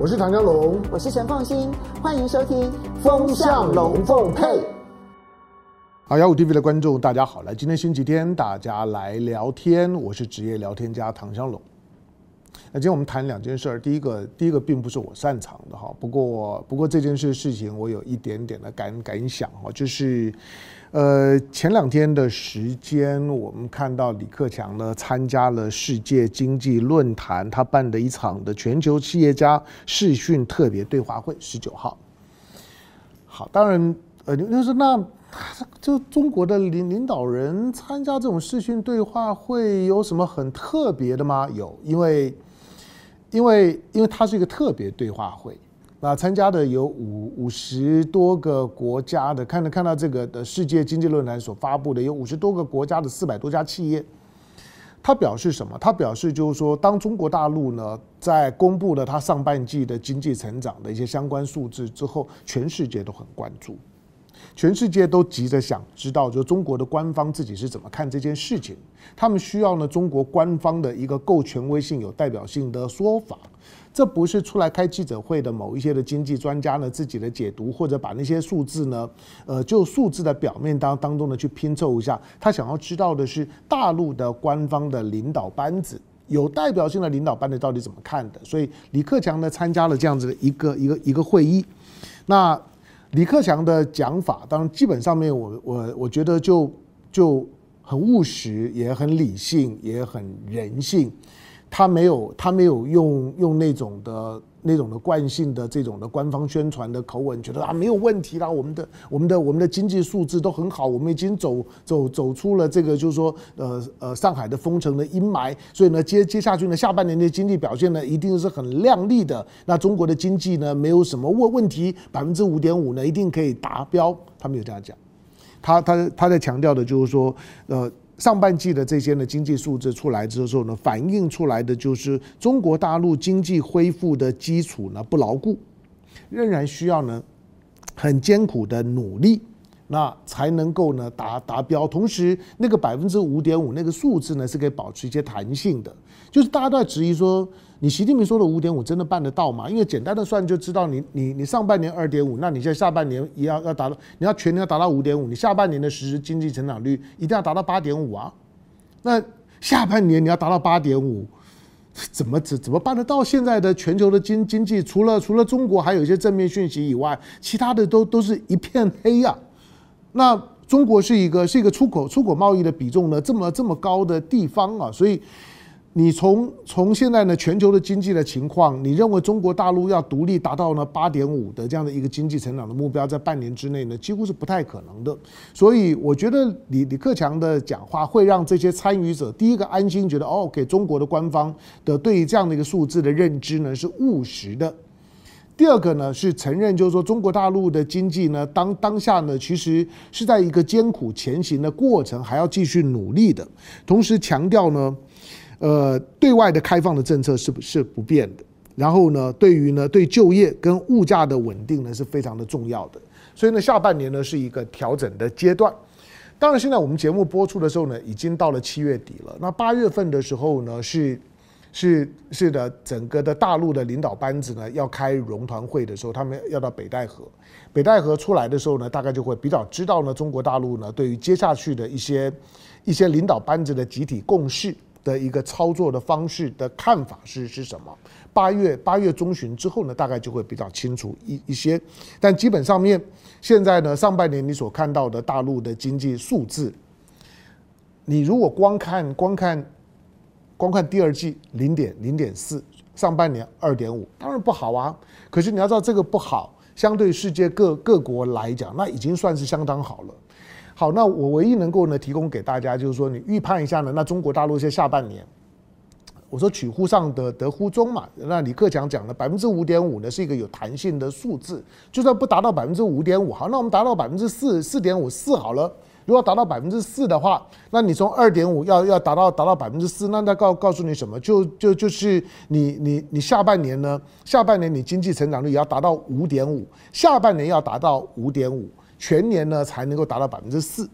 我是唐江龙，我是陈凤新，欢迎收听《风向龙凤配》。好，幺五 TV 的观众大家好，来，今天星期天，大家来聊天，我是职业聊天家唐江龙。那今天我们谈两件事儿，第一个，第一个并不是我擅长的哈，不过，不过这件事事情我有一点点的感感想哈，就是。呃，前两天的时间，我们看到李克强呢参加了世界经济论坛，他办的一场的全球企业家视讯特别对话会，十九号。好，当然，呃，就是那就中国的领领导人参加这种视讯对话会有什么很特别的吗？有，因为，因为，因为它是一个特别对话会。那参加的有五五十多个国家的，看到看到这个的世界经济论坛所发布的有五十多个国家的四百多家企业，他表示什么？他表示就是说，当中国大陆呢在公布了它上半季的经济成长的一些相关数字之后，全世界都很关注，全世界都急着想知道，就中国的官方自己是怎么看这件事情，他们需要呢中国官方的一个够权威性、有代表性的说法。这不是出来开记者会的某一些的经济专家呢自己的解读，或者把那些数字呢，呃，就数字的表面当当中呢去拼凑一下。他想要知道的是大陆的官方的领导班子，有代表性的领导班子到底怎么看的。所以李克强呢参加了这样子的一个一个一个会议。那李克强的讲法，当然基本上面我我我觉得就就很务实，也很理性，也很人性。他没有，他没有用用那种的、那种的惯性的这种的官方宣传的口吻，觉得啊没有问题啦，我们的、我们的、我们的经济数字都很好，我们已经走走走出了这个，就是说，呃呃，上海的封城的阴霾，所以呢，接接下去呢，下半年的经济表现呢，一定是很亮丽的。那中国的经济呢，没有什么问问题，百分之五点五呢，一定可以达标。他没有这样讲，他他他在强调的就是说，呃。上半季的这些呢经济数字出来之后呢，反映出来的就是中国大陆经济恢复的基础呢不牢固，仍然需要呢很艰苦的努力，那才能够呢达达标。同时，那个百分之五点五那个数字呢是可以保持一些弹性的，就是大家都在质疑说。你习近平说的五点五真的办得到吗？因为简单的算就知道你，你你上半年二点五，那你现在下半年也要要达到，你要全年要达到五点五，你下半年的实时经济成长率一定要达到八点五啊。那下半年你要达到八点五，怎么怎怎么办得到？现在的全球的经经济，除了除了中国还有一些正面讯息以外，其他的都都是一片黑呀、啊。那中国是一个是一个出口出口贸易的比重呢这么这么高的地方啊，所以。你从从现在呢全球的经济的情况，你认为中国大陆要独立达到呢八点五的这样的一个经济成长的目标，在半年之内呢几乎是不太可能的。所以我觉得李李克强的讲话会让这些参与者第一个安心，觉得哦，给中国的官方的对于这样的一个数字的认知呢是务实的。第二个呢是承认，就是说中国大陆的经济呢当当下呢其实是在一个艰苦前行的过程，还要继续努力的，同时强调呢。呃，对外的开放的政策是不是不变的？然后呢，对于呢，对就业跟物价的稳定呢，是非常的重要的。所以呢，下半年呢是一个调整的阶段。当然，现在我们节目播出的时候呢，已经到了七月底了。那八月份的时候呢，是是是的，整个的大陆的领导班子呢要开融团会的时候，他们要到北戴河。北戴河出来的时候呢，大概就会比较知道呢，中国大陆呢对于接下去的一些一些领导班子的集体共识。的一个操作的方式的看法是是什么？八月八月中旬之后呢，大概就会比较清楚一一些。但基本上面，现在呢，上半年你所看到的大陆的经济数字，你如果光看光看光看第二季零点零点四，上半年二点五，当然不好啊。可是你要知道这个不好，相对世界各各国来讲，那已经算是相当好了。好，那我唯一能够呢提供给大家，就是说你预判一下呢，那中国大陆在下半年，我说取乎上得得乎中嘛。那李克强讲了百分之五点五呢是一个有弹性的数字，就算不达到百分之五点五，好，那我们达到百分之四四点五四好了。如果达到百分之四的话，那你从二点五要要达到达到百分之四，那他告告诉你什么？就就就是你你你下半年呢，下半年你经济成长率也要达到五点五，下半年要达到五点五。全年呢才能够达到百分之四，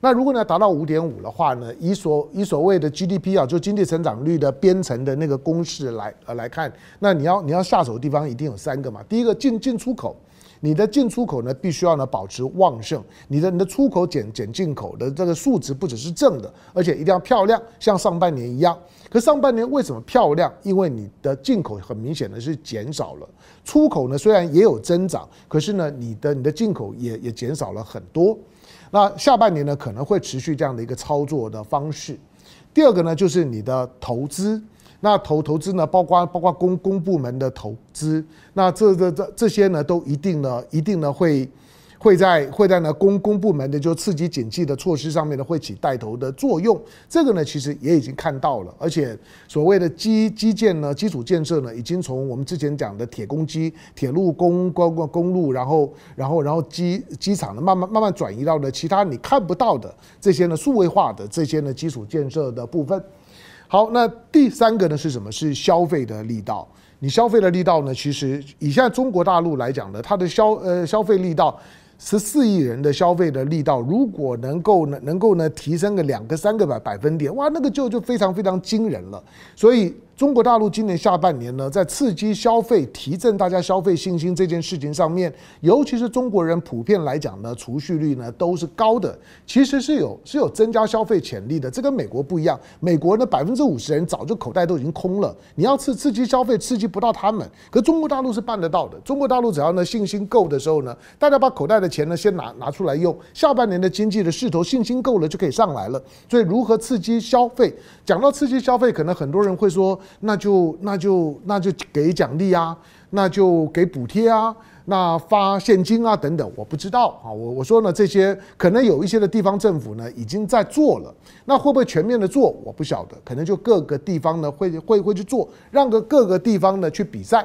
那如果呢达到五点五的话呢，以所以所谓的 GDP 啊，就经济成长率的编程的那个公式来呃来看，那你要你要下手的地方一定有三个嘛。第一个进进出口。你的进出口呢，必须要呢保持旺盛。你的你的出口减减进口的这个数值不只是正的，而且一定要漂亮，像上半年一样。可上半年为什么漂亮？因为你的进口很明显的是减少了，出口呢虽然也有增长，可是呢你的你的进口也也减少了很多。那下半年呢可能会持续这样的一个操作的方式。第二个呢就是你的投资。那投投资呢，包括包括公公部门的投资，那这这这这些呢，都一定呢，一定呢会会在会在呢公公部门的就刺激经济的措施上面呢，会起带头的作用。这个呢，其实也已经看到了，而且所谓的基基建呢，基础建设呢，已经从我们之前讲的铁公鸡、铁路、公公公路，然后然后然后机机场呢，慢慢慢慢转移到了其他你看不到的这些呢，数位化的这些呢，基础建设的部分。好，那第三个呢是什么？是消费的力道。你消费的力道呢，其实以现在中国大陆来讲呢，它的消呃消费力道。十四亿人的消费的力道，如果能够呢，能够呢提升个两个三个百百分点，哇，那个就就非常非常惊人了。所以中国大陆今年下半年呢，在刺激消费、提振大家消费信心这件事情上面，尤其是中国人普遍来讲呢，储蓄率呢都是高的，其实是有是有增加消费潜力的。这跟美国不一样，美国呢百分之五十人早就口袋都已经空了，你要刺刺激消费，刺激不到他们。可中国大陆是办得到的，中国大陆只要呢信心够的时候呢，大家把口袋的钱呢，先拿拿出来用，下半年的经济的势头信心够了就可以上来了。所以如何刺激消费？讲到刺激消费，可能很多人会说，那就那就那就给奖励啊，那就给补贴啊，那发现金啊等等。我不知道啊，我我说呢，这些可能有一些的地方政府呢已经在做了，那会不会全面的做？我不晓得，可能就各个地方呢会会会去做，让个各个地方呢去比赛。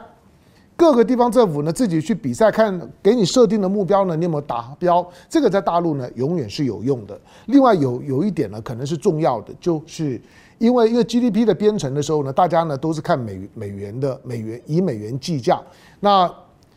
各个地方政府呢，自己去比赛，看给你设定的目标呢，你有没有达标？这个在大陆呢，永远是有用的。另外有有一点呢，可能是重要的，就是因为因为 GDP 的编程的时候呢，大家呢都是看美美元的美元以美元计价。那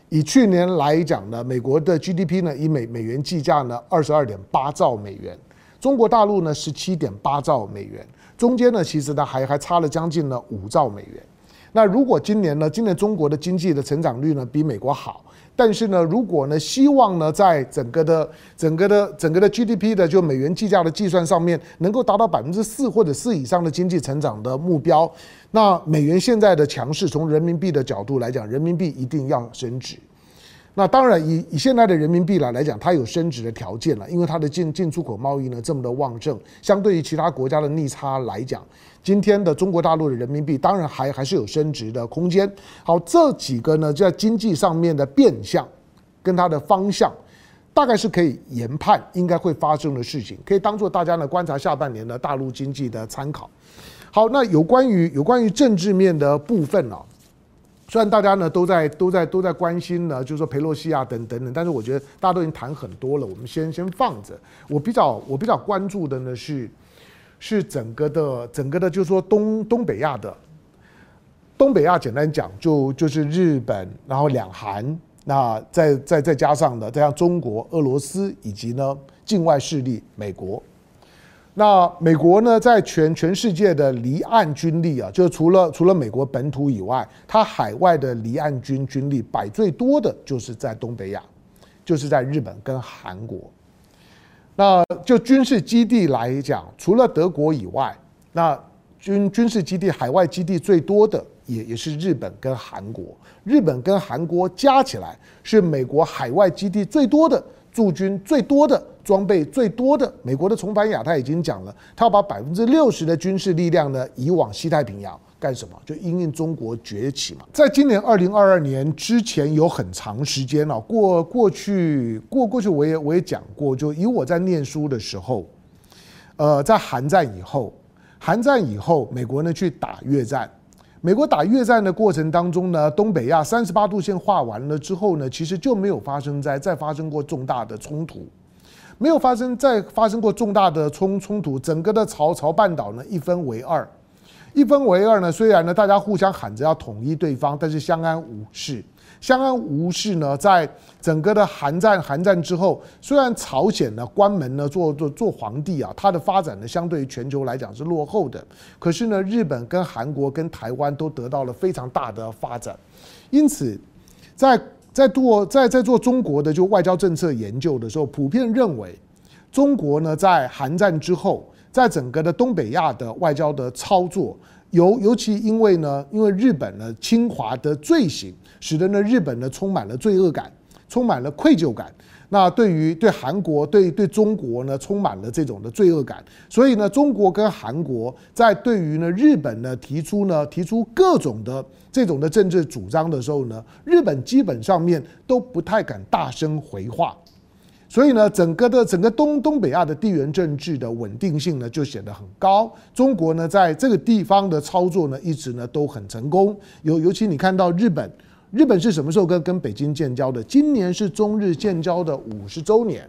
以去年来讲呢，美国的 GDP 呢以美美元计价呢，二十二点八兆美元，中国大陆呢十七点八兆美元，中间呢其实呢还还差了将近呢五兆美元。那如果今年呢，今年中国的经济的成长率呢比美国好，但是呢，如果呢希望呢在整个的整个的整个的 GDP 的就美元计价的计算上面能够达到百分之四或者四以上的经济成长的目标，那美元现在的强势，从人民币的角度来讲，人民币一定要升值。那当然以，以以现在的人民币来来讲，它有升值的条件了，因为它的进进出口贸易呢这么的旺盛，相对于其他国家的逆差来讲，今天的中国大陆的人民币当然还还是有升值的空间。好，这几个呢在经济上面的变相跟它的方向，大概是可以研判应该会发生的事情，可以当做大家呢观察下半年的大陆经济的参考。好，那有关于有关于政治面的部分呢、啊？虽然大家呢都在都在都在关心呢，就是说裴洛西啊等等等，但是我觉得大家都已经谈很多了，我们先先放着。我比较我比较关注的呢是是整个的整个的，就是说东东北亚的东北亚，简单讲就就是日本，然后两韩，那再再再加上呢，再加上中国、俄罗斯以及呢境外势力美国。那美国呢，在全全世界的离岸军力啊，就除了除了美国本土以外，它海外的离岸军军力摆最多的就是在东北亚，就是在日本跟韩国。那就军事基地来讲，除了德国以外，那军军事基地海外基地最多的也也是日本跟韩国。日本跟韩国加起来是美国海外基地最多的。驻军最多的、装备最多的，美国的重返亚太已经讲了，他要把百分之六十的军事力量呢移往西太平洋干什么？就因应中国崛起嘛。在今年二零二二年之前有很长时间了，过过去过过去我也我也讲过，就以我在念书的时候，呃，在韩战以后，韩战以后，美国呢去打越战。美国打越战的过程当中呢，东北亚三十八度线画完了之后呢，其实就没有发生在再发生过重大的冲突，没有发生再发生过重大的冲冲突，整个的朝朝半岛呢一分为二，一分为二呢，虽然呢大家互相喊着要统一对方，但是相安无事。相安无事呢，在整个的韩战韩战之后，虽然朝鲜呢关门呢做做做皇帝啊，它的发展呢相对于全球来讲是落后的，可是呢日本跟韩国跟台湾都得到了非常大的发展，因此在在做在在做中国的就外交政策研究的时候，普遍认为中国呢在韩战之后，在整个的东北亚的外交的操作，尤尤其因为呢因为日本呢侵华的罪行。使得呢日本呢充满了罪恶感，充满了愧疚感。那对于对韩国对对中国呢充满了这种的罪恶感。所以呢中国跟韩国在对于呢日本呢提出呢提出各种的这种的政治主张的时候呢，日本基本上面都不太敢大声回话。所以呢整个的整个东东北亚的地缘政治的稳定性呢就显得很高。中国呢在这个地方的操作呢一直呢都很成功。尤尤其你看到日本。日本是什么时候跟跟北京建交的？今年是中日建交的五十周年。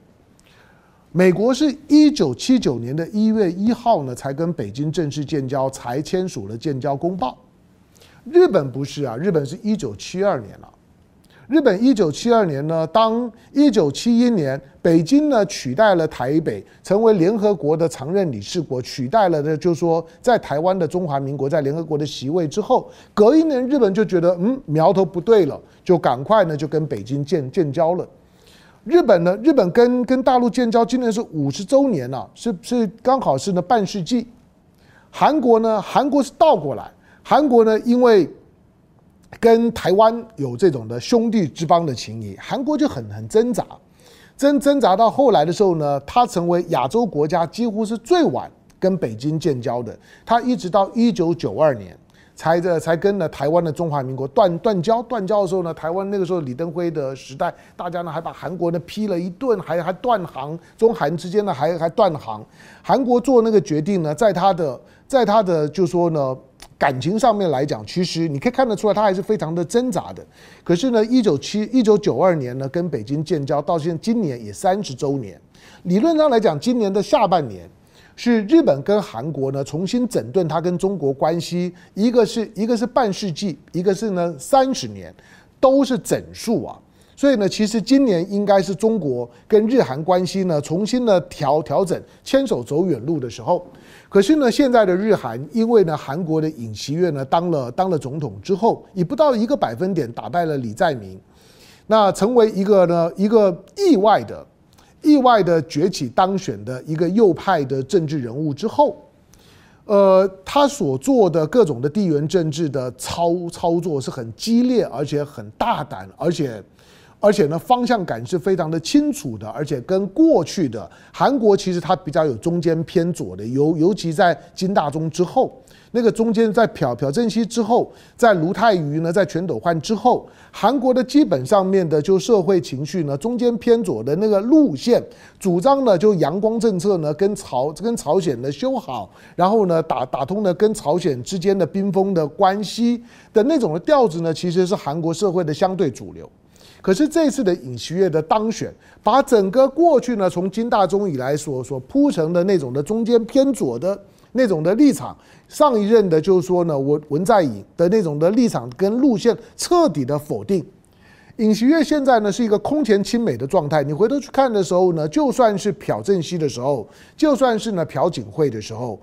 美国是一九七九年的一月一号呢，才跟北京正式建交，才签署了建交公报。日本不是啊，日本是一九七二年了。日本一九七二年呢，当一九七一年北京呢取代了台北，成为联合国的常任理事国，取代了呢，就是说在台湾的中华民国在联合国的席位之后，隔一年日本就觉得嗯苗头不对了，就赶快呢就跟北京建建交了。日本呢，日本跟跟大陆建交，今年是五十周年了，是是刚好是呢半世纪。韩国呢，韩国是倒过来，韩国呢因为。跟台湾有这种的兄弟之邦的情谊，韩国就很很挣扎，挣挣扎到后来的时候呢，他成为亚洲国家几乎是最晚跟北京建交的，他一直到一九九二年才这才跟了台湾的中华民国断断交，断交的时候呢，台湾那个时候李登辉的时代，大家呢还把韩国呢批了一顿，还还断航，中韩之间呢还还断航，韩国做那个决定呢，在他的在他的就说呢。感情上面来讲，其实你可以看得出来，他还是非常的挣扎的。可是呢，一九七一九九二年呢，跟北京建交，到现在今年也三十周年。理论上来讲，今年的下半年是日本跟韩国呢重新整顿他跟中国关系，一个是一个是半世纪，一个是呢三十年，都是整数啊。所以呢，其实今年应该是中国跟日韩关系呢重新的调调整，牵手走远路的时候。可是呢，现在的日韩因为呢，韩国的尹锡悦呢当了当了总统之后，以不到一个百分点打败了李在明，那成为一个呢一个意外的、意外的崛起当选的一个右派的政治人物之后，呃，他所做的各种的地缘政治的操操作是很激烈，而且很大胆，而且。而且呢，方向感是非常的清楚的，而且跟过去的韩国其实它比较有中间偏左的，尤尤其在金大中之后，那个中间在朴朴正熙之后，在卢泰愚呢，在全斗焕之后，韩国的基本上面的就社会情绪呢，中间偏左的那个路线，主张呢就阳光政策呢，跟朝跟朝鲜呢修好，然后呢打打通了跟朝鲜之间的冰封的关系的那种的调子呢，其实是韩国社会的相对主流。可是这次的尹锡悦的当选，把整个过去呢，从金大中以来所所铺成的那种的中间偏左的那种的立场，上一任的就是说呢，文文在寅的那种的立场跟路线彻底的否定。尹锡悦现在呢是一个空前亲美的状态。你回头去看的时候呢，就算是朴正熙的时候，就算是呢朴槿惠的时候，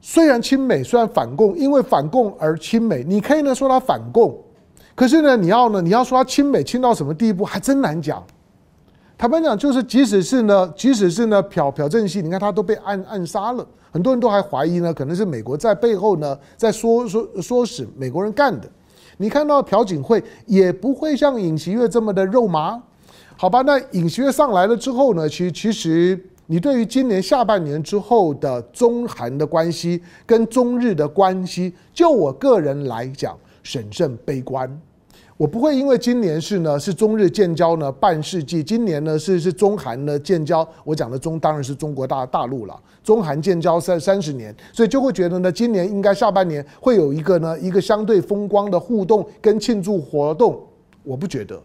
虽然亲美，虽然反共，因为反共而亲美，你可以呢说他反共。可是呢，你要呢，你要说他亲美亲到什么地步，还真难讲。坦白讲，就是即使是呢，即使是呢，朴朴正熙，你看他都被暗暗杀了，很多人都还怀疑呢，可能是美国在背后呢，在唆唆唆使美国人干的。你看到朴槿惠也不会像尹锡悦这么的肉麻，好吧？那尹锡悦上来了之后呢，其实其实你对于今年下半年之后的中韩的关系跟中日的关系，就我个人来讲，审慎悲观。我不会因为今年是呢是中日建交呢半世纪，今年呢是是中韩呢建交，我讲的中当然是中国大大陆了，中韩建交三三十年，所以就会觉得呢今年应该下半年会有一个呢一个相对风光的互动跟庆祝活动，我不觉得，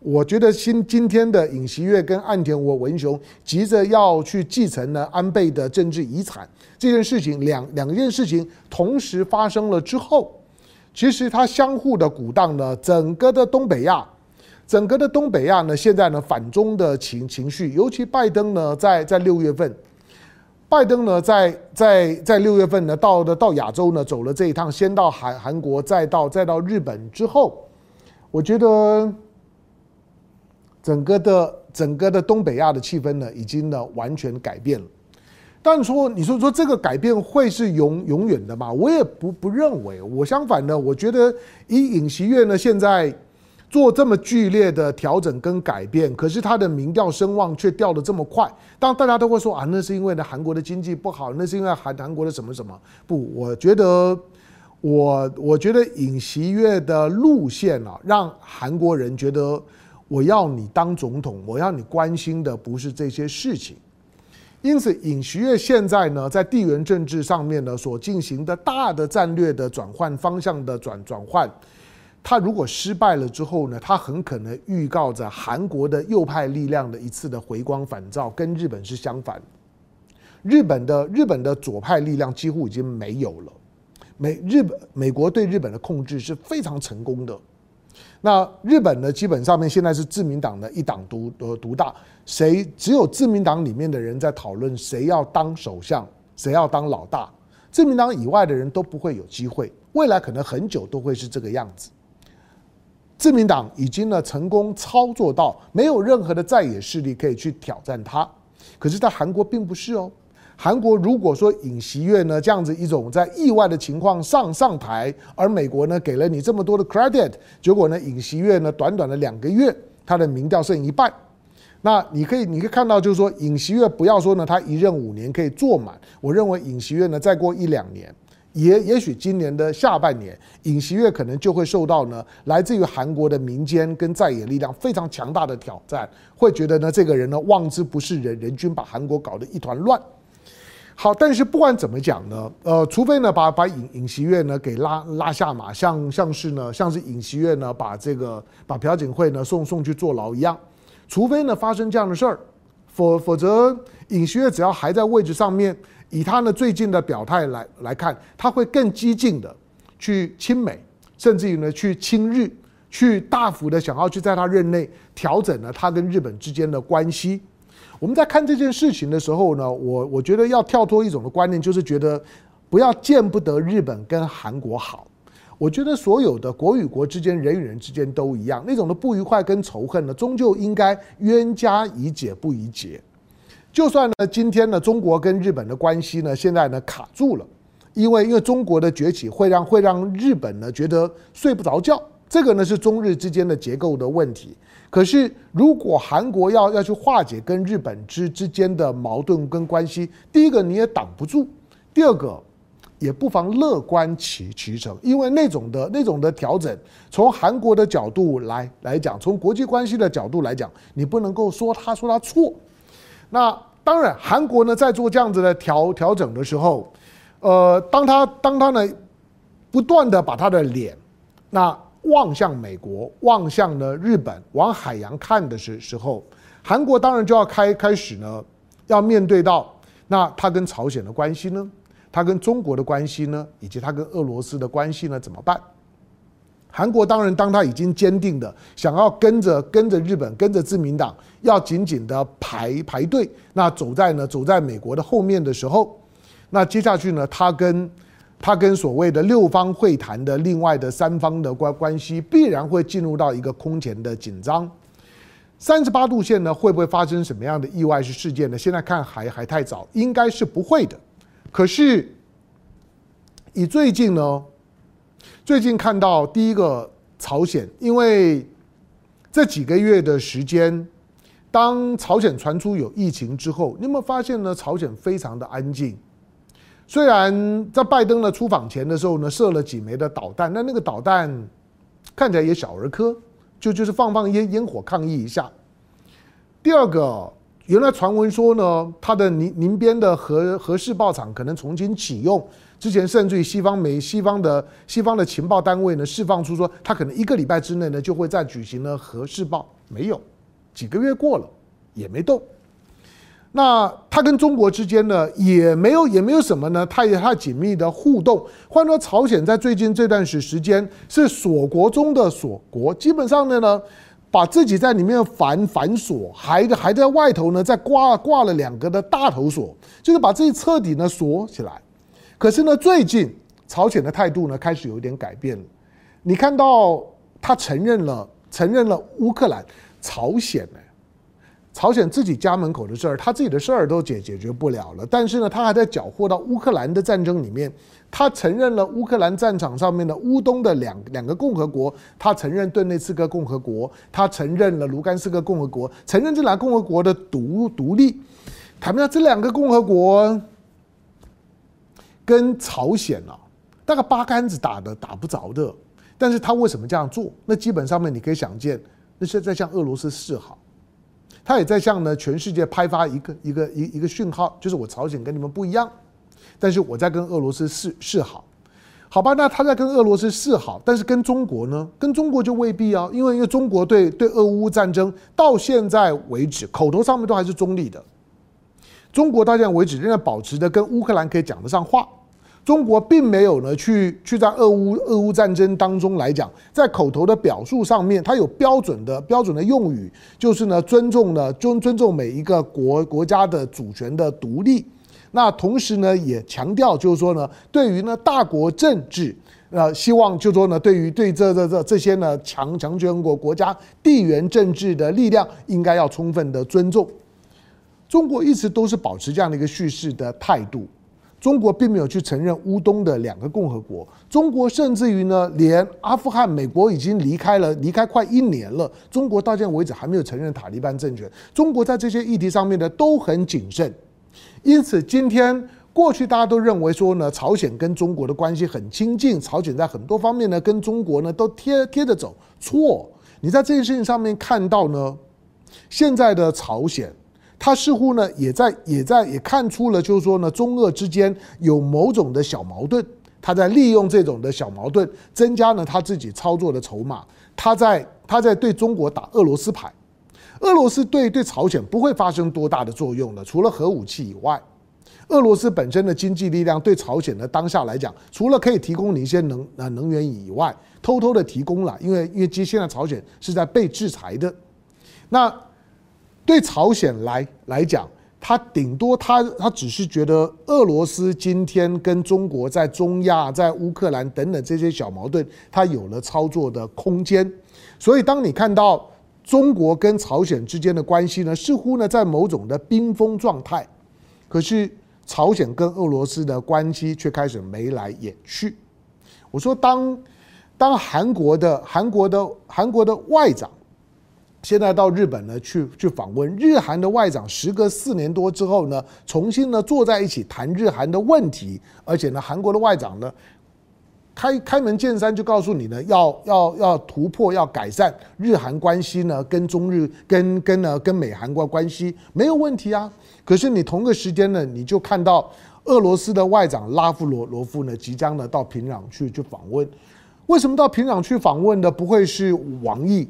我觉得今今天的尹锡悦跟岸田文雄急着要去继承呢安倍的政治遗产这件事情，两两件事情同时发生了之后，其实它相互的鼓荡呢，整个的东北亚，整个的东北亚呢，现在呢反中的情情绪，尤其拜登呢在在六月份，拜登呢在在在六月份呢到的到亚洲呢走了这一趟，先到韩韩国，再到再到日本之后，我觉得。整个的整个的东北亚的气氛呢，已经呢完全改变了。但是说，你说说这个改变会是永永远的吗？我也不不认为。我相反呢，我觉得以尹锡悦呢现在做这么剧烈的调整跟改变，可是他的民调声望却掉得这么快。当大家都会说啊，那是因为呢韩国的经济不好，那是因为韩韩国的什么什么。不，我觉得我我觉得尹锡悦的路线啊，让韩国人觉得。我要你当总统，我要你关心的不是这些事情。因此，尹锡悦现在呢，在地缘政治上面呢，所进行的大的战略的转换方向的转转换，他如果失败了之后呢，他很可能预告着韩国的右派力量的一次的回光返照，跟日本是相反。日本的日本的左派力量几乎已经没有了。美日本美国对日本的控制是非常成功的。那日本呢，基本上面现在是自民党的一党独呃独大，谁只有自民党里面的人在讨论谁要当首相，谁要当老大，自民党以外的人都不会有机会，未来可能很久都会是这个样子。自民党已经呢成功操作到没有任何的在野势力可以去挑战他，可是，在韩国并不是哦。韩国如果说尹锡悦呢这样子一种在意外的情况上上台，而美国呢给了你这么多的 credit，结果呢尹锡悦呢短短的两个月，他的民调剩一半。那你可以你可以看到就是说尹锡悦不要说呢他一任五年可以坐满，我认为尹锡悦呢再过一两年，也也许今年的下半年，尹锡悦可能就会受到呢来自于韩国的民间跟在野力量非常强大的挑战，会觉得呢这个人呢望之不是人，人均把韩国搞得一团乱。好，但是不管怎么讲呢，呃，除非呢把把尹尹锡悦呢给拉拉下马，像像是呢像是尹锡悦呢把这个把朴槿惠呢送送去坐牢一样，除非呢发生这样的事儿，否否则尹锡悦只要还在位置上面，以他呢最近的表态来来看，他会更激进的去亲美，甚至于呢去亲日，去大幅的想要去在他任内调整了他跟日本之间的关系。我们在看这件事情的时候呢，我我觉得要跳脱一种的观念，就是觉得不要见不得日本跟韩国好。我觉得所有的国与国之间、人与人之间都一样，那种的不愉快跟仇恨呢，终究应该冤家宜解不宜结。就算呢，今天呢，中国跟日本的关系呢，现在呢卡住了，因为因为中国的崛起会让会让日本呢觉得睡不着觉，这个呢是中日之间的结构的问题。可是，如果韩国要要去化解跟日本之之间的矛盾跟关系，第一个你也挡不住，第二个也不妨乐观其其成，因为那种的那种的调整，从韩国的角度来来讲，从国际关系的角度来讲，你不能够说他说他错。那当然，韩国呢在做这样子的调调整的时候，呃，当他当他呢不断的把他的脸，那。望向美国，望向呢日本，往海洋看的时时候，韩国当然就要开开始呢，要面对到那他跟朝鲜的关系呢，他跟中国的关系呢，以及他跟俄罗斯的关系呢，怎么办？韩国当然，当他已经坚定的想要跟着跟着日本，跟着自民党，要紧紧的排排队，那走在呢走在美国的后面的时候，那接下去呢，他跟。他跟所谓的六方会谈的另外的三方的关关系，必然会进入到一个空前的紧张。三十八度线呢，会不会发生什么样的意外式事件呢？现在看还还太早，应该是不会的。可是以最近呢，最近看到第一个朝鲜，因为这几个月的时间，当朝鲜传出有疫情之后，你有没有发现呢？朝鲜非常的安静。虽然在拜登的出访前的时候呢，射了几枚的导弹，那那个导弹看起来也小儿科，就就是放放烟烟火抗议一下。第二个，原来传闻说呢，他的宁宁边的核核试爆场可能重新启用。之前甚至于西方媒、西方的西方的情报单位呢，释放出说，他可能一个礼拜之内呢，就会再举行了核试爆。没有，几个月过了，也没动。那他跟中国之间呢，也没有也没有什么呢，太太紧密的互动。换说朝鲜在最近这段时时间是锁国中的锁国，基本上呢呢，把自己在里面反反锁，还还在外头呢再挂挂了两个的大头锁，就是把自己彻底呢锁起来。可是呢，最近朝鲜的态度呢开始有一点改变了。你看到他承认了承认了乌克兰，朝鲜呢，朝鲜自己家门口的事儿，他自己的事儿都解解决不了了。但是呢，他还在搅和到乌克兰的战争里面。他承认了乌克兰战场上面的乌东的两两个共和国，他承认顿内茨克共和国，他承认了卢甘斯克共和国，承认这两个共和国的独独立。谈不上这两个共和国。跟朝鲜啊，大概八竿子打的打不着的，但是他为什么这样做？那基本上面你可以想见，那是在向俄罗斯示好，他也在向呢全世界派发一个一个一一个讯号，就是我朝鲜跟你们不一样，但是我在跟俄罗斯示示好，好吧？那他在跟俄罗斯示好，但是跟中国呢？跟中国就未必啊，因为因为中国对对俄乌战争到现在为止，口头上面都还是中立的。中国到现在为止仍然保持着跟乌克兰可以讲得上话，中国并没有呢去去在俄乌俄乌战争当中来讲，在口头的表述上面，它有标准的标准的用语，就是呢尊重呢尊尊重每一个国国家的主权的独立，那同时呢也强调就是说呢，对于呢大国政治，呃希望就是说呢对于对这这这这些呢强强权国国家地缘政治的力量，应该要充分的尊重。中国一直都是保持这样的一个叙事的态度，中国并没有去承认乌东的两个共和国，中国甚至于呢，连阿富汗，美国已经离开了，离开快一年了，中国到现在为止还没有承认塔利班政权。中国在这些议题上面呢都很谨慎，因此今天过去大家都认为说呢，朝鲜跟中国的关系很亲近，朝鲜在很多方面呢跟中国呢都贴贴着走，错，你在这件事情上面看到呢，现在的朝鲜。他似乎呢，也在也在也看出了，就是说呢，中俄之间有某种的小矛盾，他在利用这种的小矛盾，增加了他自己操作的筹码。他在他在对中国打俄罗斯牌，俄罗斯对对朝鲜不会发生多大的作用的，除了核武器以外，俄罗斯本身的经济力量对朝鲜的当下来讲，除了可以提供你一些能呃能源以外，偷偷的提供了，因为因为其实现在朝鲜是在被制裁的，那。对朝鲜来来讲，他顶多他他只是觉得俄罗斯今天跟中国在中亚、在乌克兰等等这些小矛盾，他有了操作的空间。所以，当你看到中国跟朝鲜之间的关系呢，似乎呢在某种的冰封状态，可是朝鲜跟俄罗斯的关系却开始眉来眼去。我说当，当韩国的韩国的韩国的外长。现在到日本呢，去去访问日韩的外长，时隔四年多之后呢，重新呢坐在一起谈日韩的问题，而且呢，韩国的外长呢，开开门见山就告诉你呢，要要要突破，要改善日韩关系呢，跟中日跟跟呢跟美韩国关系没有问题啊。可是你同个时间呢，你就看到俄罗斯的外长拉夫罗罗夫呢，即将呢到平壤去去访问。为什么到平壤去访问的不会是王毅？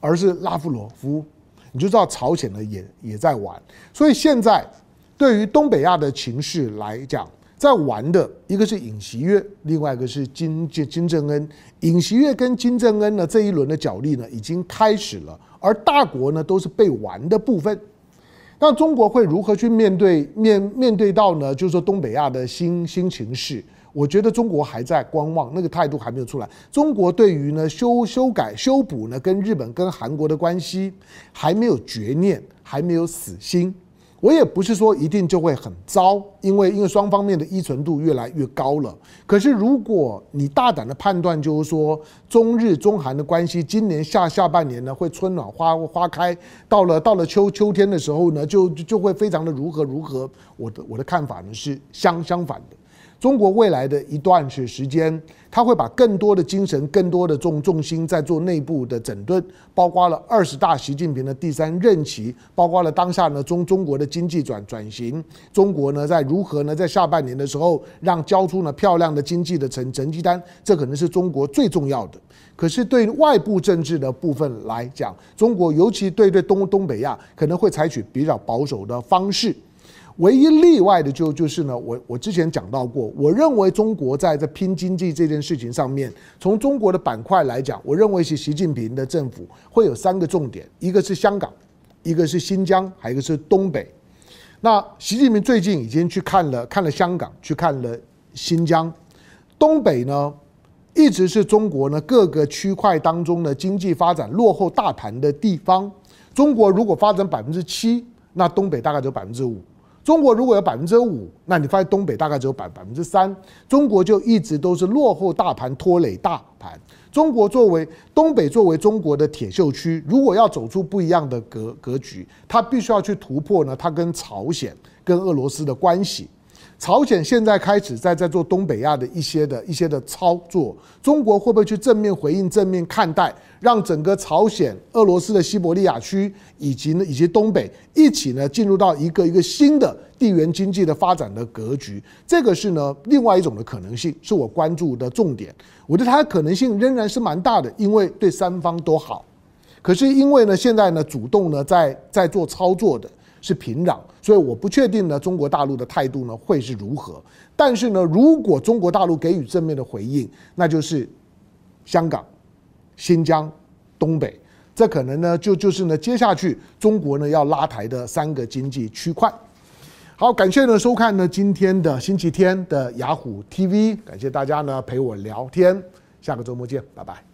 而是拉夫罗夫，你就知道朝鲜呢也也在玩，所以现在对于东北亚的情势来讲，在玩的一个是尹锡悦，另外一个是金金金正恩。尹锡悦跟金正恩呢这一轮的角力呢已经开始了，而大国呢都是被玩的部分。那中国会如何去面对面面对到呢？就是说东北亚的新新情势。我觉得中国还在观望，那个态度还没有出来。中国对于呢修修改修补呢跟日本跟韩国的关系还没有决念，还没有死心。我也不是说一定就会很糟，因为因为双方面的依存度越来越高了。可是如果你大胆的判断，就是说中日中韩的关系今年下下半年呢会春暖花花开，到了到了秋秋天的时候呢就就会非常的如何如何。我的我的看法呢是相相反的。中国未来的一段时时间，他会把更多的精神、更多的重重心在做内部的整顿，包括了二十大习近平的第三任期，包括了当下呢中中国的经济转转型，中国呢在如何呢在下半年的时候让交出呢漂亮的经济的成成绩单，这可能是中国最重要的。可是对外部政治的部分来讲，中国尤其对对东东北亚可能会采取比较保守的方式。唯一例外的就就是呢，我我之前讲到过，我认为中国在这拼经济这件事情上面，从中国的板块来讲，我认为是习近平的政府会有三个重点，一个是香港，一个是新疆，还有一个是东北。那习近平最近已经去看了看了香港，去看了新疆，东北呢，一直是中国呢各个区块当中的经济发展落后大盘的地方。中国如果发展百分之七，那东北大概只有百分之五。中国如果有百分之五，那你发现东北大概只有百百分之三，中国就一直都是落后大盘，拖累大盘。中国作为东北作为中国的铁锈区，如果要走出不一样的格格局，它必须要去突破呢，它跟朝鲜、跟俄罗斯的关系。朝鲜现在开始在在做东北亚的一些的一些的操作，中国会不会去正面回应、正面看待，让整个朝鲜、俄罗斯的西伯利亚区以及呢以及东北一起呢进入到一个一个新的地缘经济的发展的格局？这个是呢另外一种的可能性，是我关注的重点。我觉得它的可能性仍然是蛮大的，因为对三方都好。可是因为呢现在呢主动呢在在做操作的。是平壤，所以我不确定呢，中国大陆的态度呢会是如何。但是呢，如果中国大陆给予正面的回应，那就是香港、新疆、东北，这可能呢就就是呢接下去中国呢要拉抬的三个经济区块。好，感谢呢收看呢今天的星期天的雅虎 TV，感谢大家呢陪我聊天，下个周末见，拜拜。